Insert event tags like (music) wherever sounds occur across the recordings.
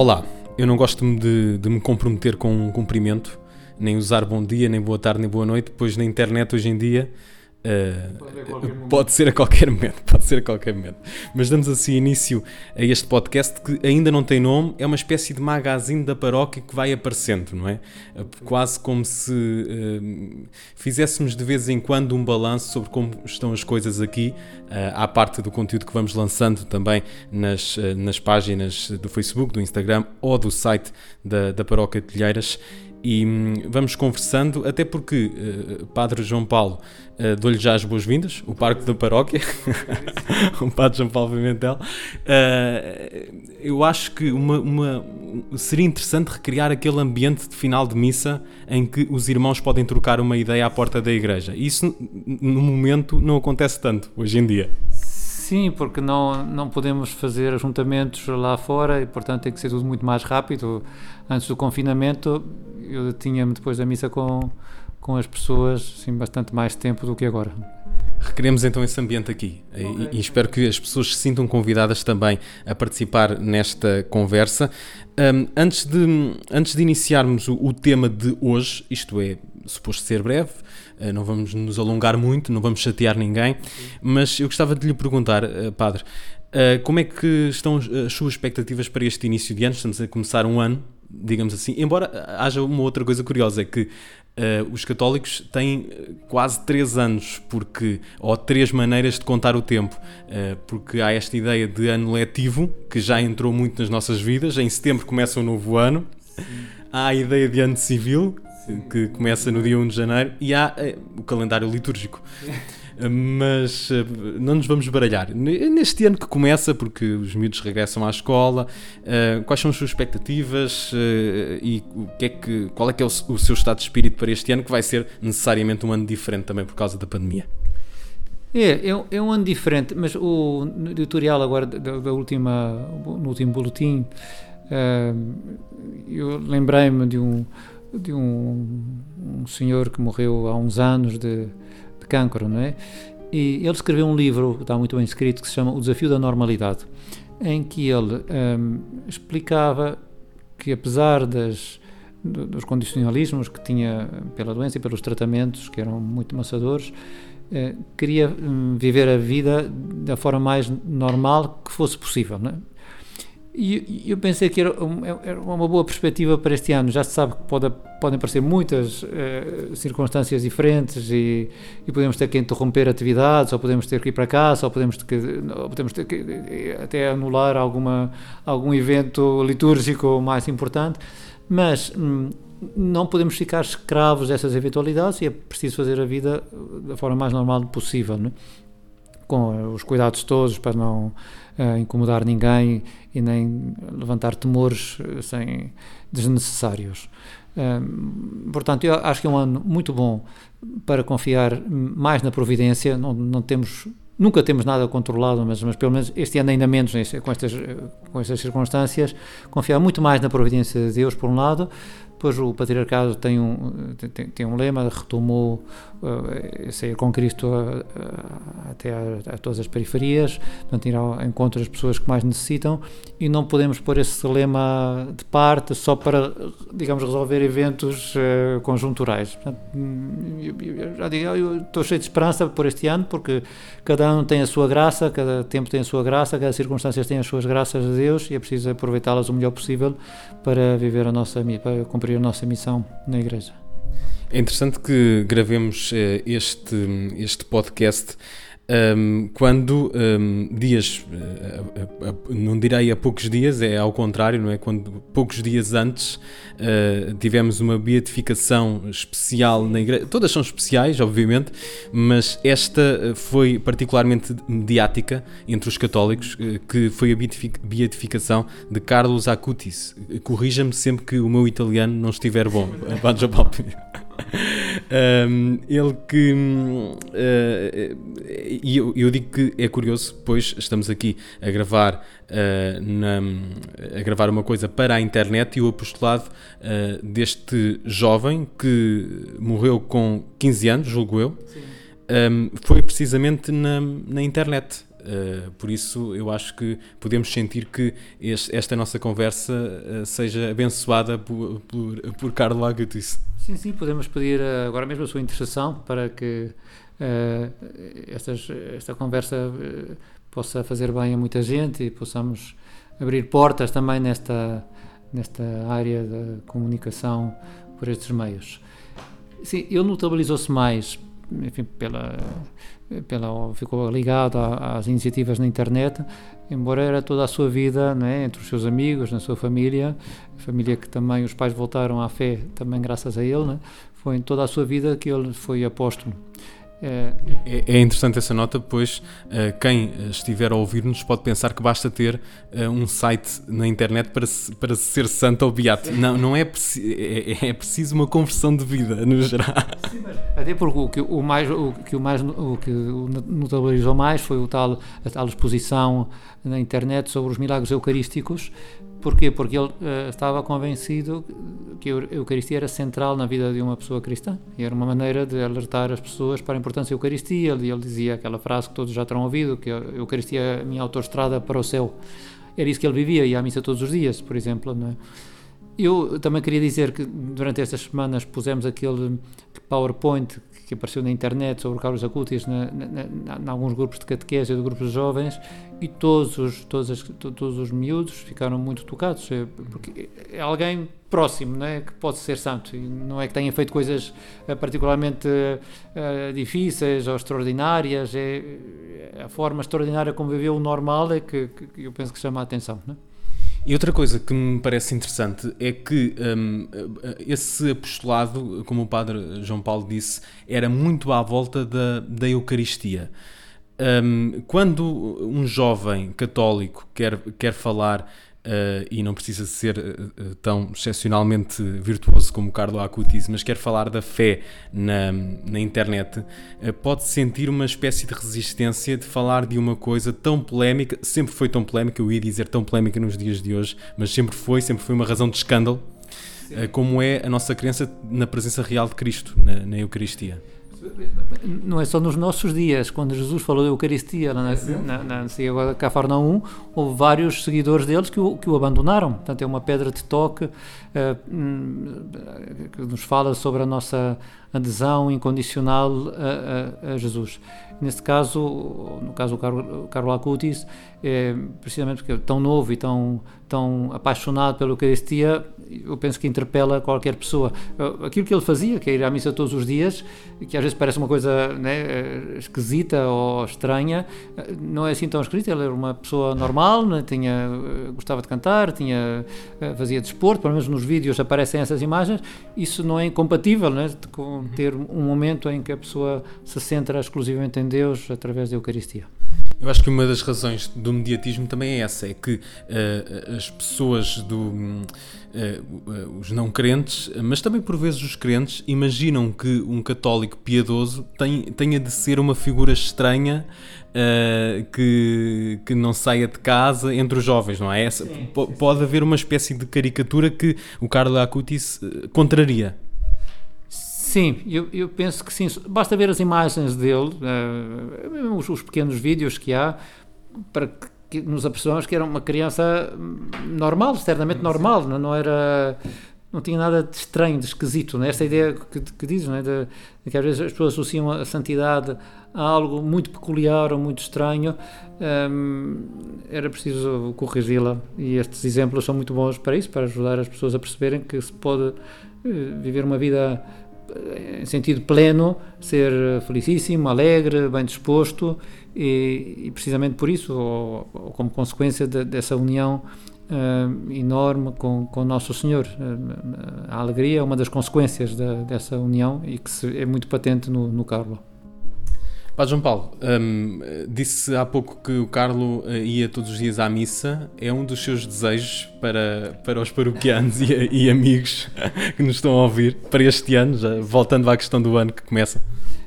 Olá, eu não gosto de, de me comprometer com um cumprimento, nem usar bom dia, nem boa tarde, nem boa noite, pois na internet hoje em dia Uh, pode ser a qualquer momento, pode ser a qualquer momento. Mas damos assim início a este podcast que ainda não tem nome, é uma espécie de magazine da paróquia que vai aparecendo, não é? Uh, quase como se uh, fizéssemos de vez em quando um balanço sobre como estão as coisas aqui, à parte do conteúdo que vamos lançando também nas, nas páginas do Facebook, do Instagram ou do site da, da Paróquia de Telheiras e hum, vamos conversando, até porque uh, Padre João Paulo, uh, dou-lhe já as boas-vindas, o Parque da Paróquia, (laughs) o Padre João Paulo Pimentel. Uh, eu acho que uma, uma, seria interessante recriar aquele ambiente de final de missa em que os irmãos podem trocar uma ideia à porta da igreja. Isso, no momento, não acontece tanto hoje em dia. Sim, porque não, não podemos fazer ajuntamentos lá fora e, portanto, tem que ser tudo muito mais rápido. Antes do confinamento, eu tinha-me depois da missa com, com as pessoas assim, bastante mais tempo do que agora. Requeremos então esse ambiente aqui okay. e, e, espero que as pessoas se sintam convidadas também a participar nesta conversa. Um, antes, de, antes de iniciarmos o, o, tema de hoje, isto é, suposto ser breve, uh, não vamos nos alongar muito, não vamos chatear ninguém, mas eu gostava de lhe perguntar, uh, Padre, uh, como é que estão as suas expectativas para este início de ano? Estamos a começar um ano, digamos assim, embora haja uma outra coisa curiosa, é que Uh, os católicos têm quase três anos, porque ou três maneiras de contar o tempo, uh, porque há esta ideia de ano letivo que já entrou muito nas nossas vidas. Em setembro começa um novo ano. Sim. Há a ideia de ano civil, que começa no dia 1 de janeiro, e há uh, o calendário litúrgico. (laughs) mas uh, não nos vamos baralhar. Neste ano que começa, porque os miúdos regressam à escola, uh, quais são as suas expectativas e o que é que, qual é que é o, o, seu estado de espírito para este ano, que vai ser necessariamente um ano diferente também por causa da pandemia? É, é, é um ano diferente, mas o editorial agora da, da última, no último boletim, eu lembrei-me de um de um, um senhor que morreu há uns anos de, de cancro, não é? E ele escreveu um livro, está muito bem escrito, que se chama O Desafio da Normalidade, em que ele um, explicava que apesar das, dos condicionalismos que tinha pela doença e pelos tratamentos, que eram muito maçadores, eh, queria hum, viver a vida da forma mais normal que fosse possível. Não é? E eu pensei que era, era, uma boa perspectiva para este ano. Já se sabe que pode, podem aparecer muitas uh, circunstâncias diferentes e, e, podemos ter que interromper atividades, ou podemos ter que ir para casa, ou podemos ter que, podemos ter que até anular alguma, algum evento litúrgico mais importante. Mas hum, não podemos ficar escravos dessas eventualidades e é preciso fazer a vida da forma mais normal possível, né? Com os cuidados todos para não uh, incomodar ninguém e nem levantar temores eh, sem desnecessários. Uh, portanto, eu acho que é um ano muito bom para confiar mais na providência. Não, não temos nunca temos nada controlado, mas, mas pelo menos este ano ainda menos com estas, com estas circunstâncias, confiar muito mais na providência de Deus, por um lado, depois o patriarcado tem um, tem, tem um lema, retomou uh, sair com Cristo a, a, até a, a, todas as periferias, portanto ir ao encontro das pessoas que mais necessitam e não podemos pôr esse lema de parte só para, digamos, resolver eventos uh, conjunturais. Portanto, eu, eu, já digo, eu estou cheio de esperança por este ano, porque cada ano tem a sua graça, cada tempo tem a sua graça, cada circunstância tem as suas graças a Deus e é preciso aproveitá-las o melhor possível para viver a nossa, para cumprir cumprir a nossa missão na Igreja. É interessante que gravemos eh, este, este podcast um, quando um, dias, uh, uh, não direi a poucos dias, é ao contrário, não é? Quando poucos dias antes uh, tivemos uma beatificação especial na igreja, todas são especiais, obviamente, mas esta foi particularmente mediática entre os católicos, que foi a beatificação de Carlos Acutis. Corrija-me sempre que o meu italiano não estiver bom. Um, ele que. Uh, e eu, eu, digo que é curioso, pois estamos aqui a gravar, uh, na, a gravar uma coisa para a internet e o apostolado uh, deste jovem que morreu com 15 anos, julgo eu, um, foi precisamente na, na internet. Uh, por isso, eu acho que podemos sentir que este, esta nossa conversa uh, seja abençoada por, por, por Carlo Agutis. Sim, sim, podemos pedir agora mesmo a sua intercessão para que estas, esta conversa possa fazer bem a muita gente e possamos abrir portas também nesta, nesta área da comunicação por estes meios. Sim, ele notabilizou-se mais, enfim, pela, pela, ficou ligado às iniciativas na internet, embora era toda a sua vida, né, entre os seus amigos, na sua família, família que também os pais voltaram à fé, também graças a ele, né, foi em toda a sua vida que ele foi apóstolo. É, é, é, interessante essa nota, pois uh, quem estiver a ouvir-nos pode pensar que basta ter uh, um site na internet para, para ser santo ou beato. Não, não é, é, é, preciso uma conversão de vida, no geral. Sim, até porque o que o mais, o que o mais o que notabilizou mais foi o tal, a tal exposição na internet sobre os milagres eucarísticos, Porquê? Porque ele uh, estava convencido que a Eucaristia era central na vida de uma pessoa cristã e era uma maneira de alertar as pessoas para a importância da Eucaristia. Ele, ele dizia aquela frase que todos já terão ouvido, que a Eucaristia é a minha autoestrada para o céu. Era isso que ele vivia, ia à missa todos os dias, por exemplo. Não é? Eu também queria dizer que durante estas semanas pusemos aquele PowerPoint que apareceu na internet sobre Carlos Acutis em alguns grupos de catequese de grupos de jovens e todos os, todos, todos os miúdos ficaram muito tocados é, porque é alguém próximo né, que pode ser santo e não é que tenha feito coisas eh, particularmente uh, difíceis ou extraordinárias é, a forma extraordinária como viveu o normal é que, que eu penso que chama a atenção né? E outra coisa que me parece interessante é que um, esse apostolado, como o padre João Paulo disse, era muito à volta da, da Eucaristia. Um, quando um jovem católico quer, quer falar Uh, e não precisa ser uh, tão excepcionalmente virtuoso como Carlo Acutis, mas quer falar da fé na, na internet, uh, pode sentir uma espécie de resistência de falar de uma coisa tão polémica, sempre foi tão polémica, eu ia dizer tão polémica nos dias de hoje, mas sempre foi, sempre foi uma razão de escândalo, como é a nossa crença na presença real de Cristo, na, na Eucaristia não é só nos nossos dias, quando Jesus falou da Eucaristia na, na, na, na Cafarnaum, houve vários seguidores deles que o, que o abandonaram. Portanto, é uma pedra de toque uh, que nos fala sobre a nossa adesão incondicional a, a, a Jesus. Neste caso, no caso do Carlo, Carlo Acutis, é, precisamente porque é tão novo e tão, tão apaixonado pela Eucaristia, eu penso que interpela qualquer pessoa. Aquilo que ele fazia, que é ir à missa todos os dias, que às vezes parece uma coisa né, esquisita ou estranha, não é assim tão esquisita. Ele era uma pessoa normal, né, tinha, gostava de cantar, tinha, fazia desporto, pelo menos nos vídeos aparecem essas imagens. Isso não é incompatível né, com ter um momento em que a pessoa se centra exclusivamente em Deus através da Eucaristia. Eu acho que uma das razões do mediatismo também é essa, é que uh, as pessoas do uh, os não crentes, mas também por vezes os crentes, imaginam que um católico piedoso tem, tenha de ser uma figura estranha uh, que, que não saia de casa entre os jovens, não é? Essa, sim, sim, pode haver uma espécie de caricatura que o Carlo Acutis contraria. Sim, eu, eu, penso que sim. Basta ver as imagens dele, uh, os, os, pequenos vídeos que há, para que nos apercebamos que era uma criança normal, externamente normal, não, não era não tinha nada de estranho, de esquisito. Né? Esta ideia que, que dizes, né? de, de, que às vezes as pessoas associam a santidade a algo muito peculiar ou muito estranho, um, era preciso corrigi-la. E estes exemplos são muito bons para isso, para ajudar as pessoas a perceberem que se pode uh, viver uma vida em sentido pleno, ser felicíssimo, alegre, bem disposto e, e precisamente por isso, ou, ou como consequência de, dessa união uh, enorme com, com Nosso Senhor. Uh, a alegria é uma das consequências dessa união e que se, é muito patente no, no Carlo. Padre João Paulo, um, disse há pouco que o Carlo uh, ia todos os dias à missa. É um dos seus desejos para, para os paroquianos (laughs) e, e, amigos que nos estão a ouvir para este ano, já voltando à questão do ano que começa?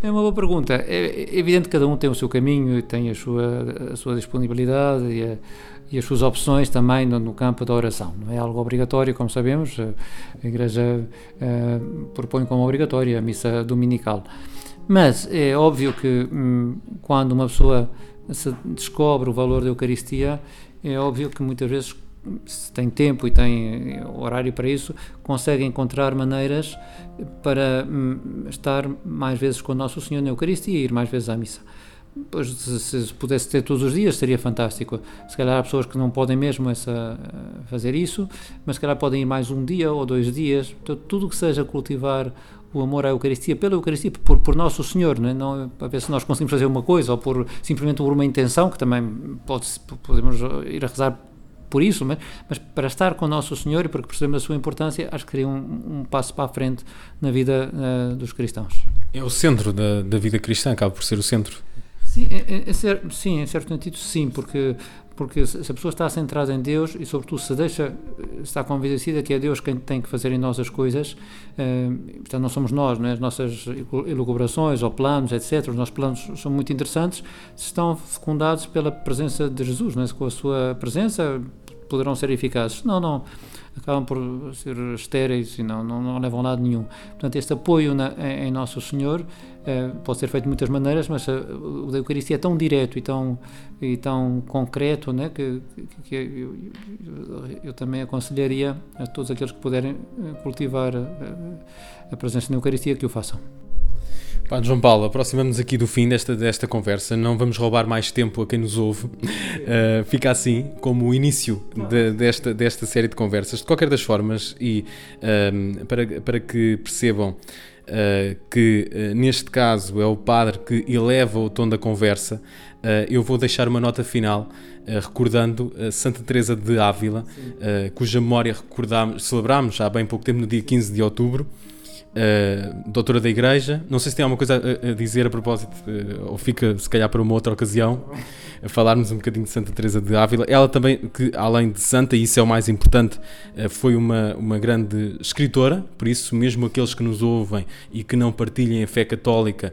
É uma boa pergunta. É evidente que cada um tem o seu caminho, tem a sua, a sua disponibilidade e, a, e as suas opções também no, no, campo da oração. Não é algo obrigatório, como sabemos, a Igreja uh, propõe como obrigatória a missa dominical. Mas é óbvio que hum, quando uma pessoa se descobre o valor da Eucaristia, é óbvio que muitas vezes se tem tempo e tem horário para isso, consegue encontrar maneiras para hum, estar mais vezes com o Nosso Senhor na Eucaristia e ir mais vezes à missa. Pois, se, se, pudesse ter todos os dias, seria fantástico. Se calhar há pessoas que não podem mesmo essa, fazer isso, mas se calhar podem ir mais um dia ou dois dias. Tudo que seja cultivar o amor à Eucaristia, pela Eucaristia, por, por Nosso Senhor, não, é? não para ver se nós conseguimos fazer uma coisa ou por simplesmente por uma intenção, que também pode, podemos ir a rezar por isso, mas, mas, para estar com Nosso Senhor e porque percebemos a sua importância, acho que seria um, um passo para a frente na vida uh, dos cristãos. É o centro da, da vida cristã, acaba por ser o centro. Sim, em, em, sim, em certo sentido, sim, porque, porque se a pessoa está centrada em Deus e, sobretudo, se deixa, está convencida que é Deus quem tem que fazer em nós as coisas, eh, portanto, não somos nós, não é? as nossas elucubrações ou planos, etc., os nossos planos são muito interessantes, estão fecundados pela presença de Jesus, não é? com a sua presença poderão ser eficazes. Não, não acabam por ser estéreis e não, não, não levam a lado nenhum. Portanto, este apoio na, em, em, Nosso Senhor eh, pode ser feito de muitas maneiras, mas a, eh, o da Eucaristia é tão direto e tão, e tão concreto né, que, que, eu, eu, eu, também aconselharia a todos aqueles que puderem eh, cultivar a, a presença na Eucaristia que o façam. Padre João Paulo, aproximamos aqui do fim desta, desta conversa, não vamos roubar mais tempo a quem nos ouve. Uh, (laughs) fica assim como o início de, desta, desta série de conversas. De qualquer das formas, e uh, para, para que percebam uh, que neste caso é o Padre que eleva o tom da conversa, eu vou deixar uma nota final recordando Santa Teresa de Ávila, cuja memória recordamos, celebramos há bem pouco tempo, no dia 15 de outubro uh, doutora da Igreja. Não sei se tem alguma coisa a, a dizer a propósito, uh, ou fica se calhar para uma outra ocasião, a falarmos um bocadinho de Santa Teresa de Ávila. Ela também, que além de santa, e isso é o mais importante, uh, foi uma, uma grande escritora, por isso, mesmo aqueles que nos ouvem e que não partilhem a fé católica,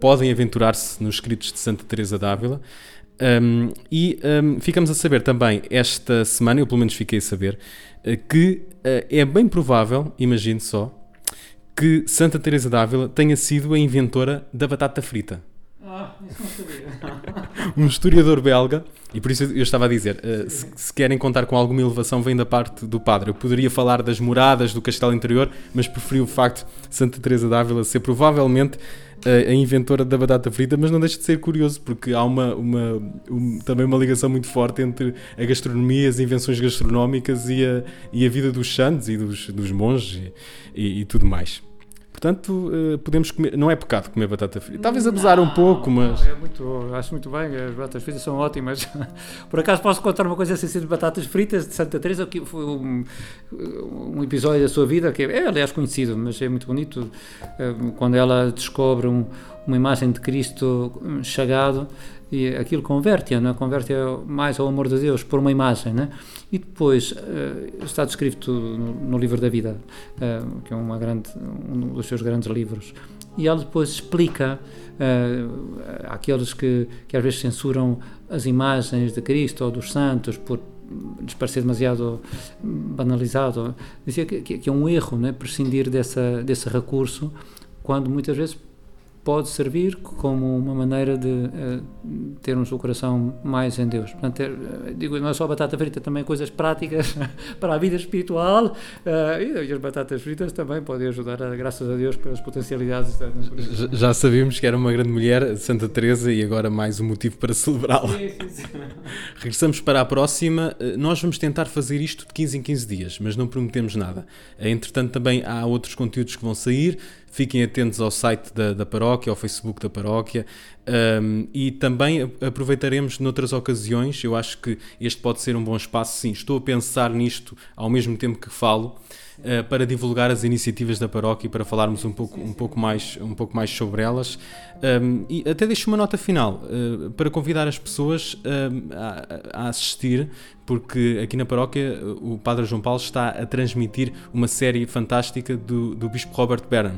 podem aventurar-se nos escritos de Santa Teresa de Ávila. Um, e um, ficamos a saber também esta semana, eu pelo menos fiquei a saber, que é bem provável, imagine só, que Santa Teresa d'Ávila tenha sido a inventora da batata frita. Ah, isso não sabia. (laughs) um historiador belga, e por isso eu estava a dizer, uh, se, se, querem contar com alguma elevação, vem da parte do padre. Eu poderia falar das moradas do castelo interior, mas preferi o facto de Santa Teresa d'Ávila ser provavelmente uh, a inventora da batata frita, mas não deixa de ser curioso, porque há uma, uma um, também uma ligação muito forte entre a gastronomia, as invenções gastronómicas e a, e a vida dos santos e dos, dos monges e, e, e tudo mais. Portanto, uh, podemos comer. Não é pecado comer batata frita. Talvez abusar não, um pouco, mas. É muito, acho muito bem, as batatas fritas são ótimas. (laughs) Por acaso posso contar uma coisa assim de batatas fritas de Santa Teresa, que foi um, um episódio da sua vida que é, aliás, conhecido, mas é muito bonito. Eh, quando ela descobre um, uma imagem de Cristo chagado e aquilo converte-a, não é? converte mais ao amor de Deus por uma imagem, não é? E depois uh, está descrito no, no, livro da vida, uh, que é uma grande, um dos seus grandes livros, e ela depois explica uh, àqueles que, que às vezes censuram as imagens de Cristo ou dos santos por lhes parecer demasiado banalizado, dizia que, que, é um erro, não é? prescindir dessa, desse recurso, quando muitas vezes pode servir como uma maneira de uh, termos o coração mais em Deus. Portanto, ter, uh, digo, não é só batata frita, também coisas práticas (laughs) para a vida espiritual uh, e as batatas fritas também podem ajudar, a, graças a Deus, pelas potencialidades. Já, já sabíamos que era uma grande mulher, Santa Teresa, e agora mais um motivo para celebrá-la. (laughs) Regressamos para a próxima. Nós vamos tentar fazer isto de 15 em 15 dias, mas não prometemos nada. Entretanto, também há outros conteúdos que vão sair. Fiquem atentos ao site da, da paróquia, ao Facebook da paróquia um, e também aproveitaremos noutras ocasiões. Eu acho que este pode ser um bom espaço. Sim, estou a pensar nisto ao mesmo tempo que falo. Uh, para divulgar as iniciativas da paróquia e para falarmos um pouco, um pouco, mais, um pouco mais sobre elas. Um, e até deixo uma nota final uh, para convidar as pessoas um, a, a, assistir, porque aqui na paróquia o Padre João Paulo está a transmitir uma série fantástica do, do Bispo Robert Barron.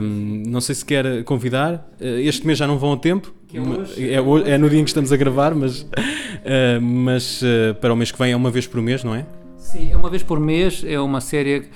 Um, não sei se quer convidar, uh, este mês já não vão a tempo. É, hoje, é, hoje, é, no dia em que estamos a gravar, mas, uh, mas para o mês que vem é uma vez por mês, não é? Sim, é uma vez por mês, é uma série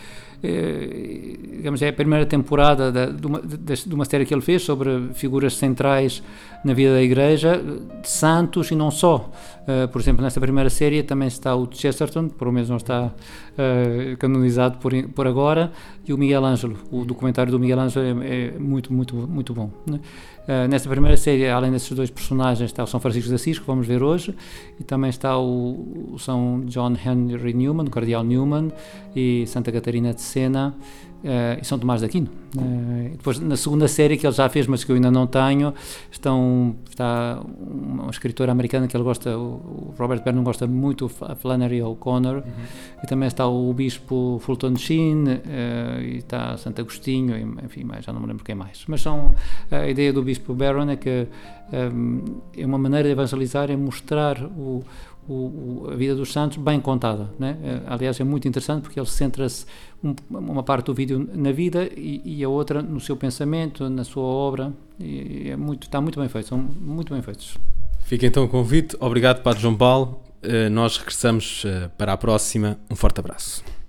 digamos, é a primeira temporada da, de, uma, de, uma, série que ele fez sobre figuras centrais na vida da Igreja, santos e não só. Uh, por exemplo, nesta primeira série também está o Chesterton, por menos não está uh, canonizado por, por agora, e o Miguel Ângelo. O documentário do Miguel Ângelo é, é muito, muito, muito bom. Né? Uh, nesta primeira série, além desses dois personagens, está o São Francisco de Assis, que vamos ver hoje, e também está o, o São John Henry Newman, o Cardeal Newman, e Santa Catarina de Sena, uh, e São Tomás de Aquino. Uh, depois, na segunda série que ele já fez, mas que eu ainda não tenho, estão, está uma, escritora americana que ele gosta, o, Robert Vernon gosta muito, a Flannery O'Connor, uhum. e também está o Bispo Fulton Sheen, uh, e está Santo Agostinho, e, enfim, mais, já não me lembro quem mais. Mas são, a ideia do Bispo Barron é que um, é uma maneira de evangelizar, é mostrar o o, o, a vida dos santos bem contada. Né? Aliás, é muito interessante porque ele centra-se um, uma parte do vídeo na vida e, e, a outra no seu pensamento, na sua obra. E é muito, está muito bem feito, são muito bem feitos. Fica então o convite. Obrigado, Padre João Paulo. Uh, nós regressamos uh, para a próxima. Um forte abraço.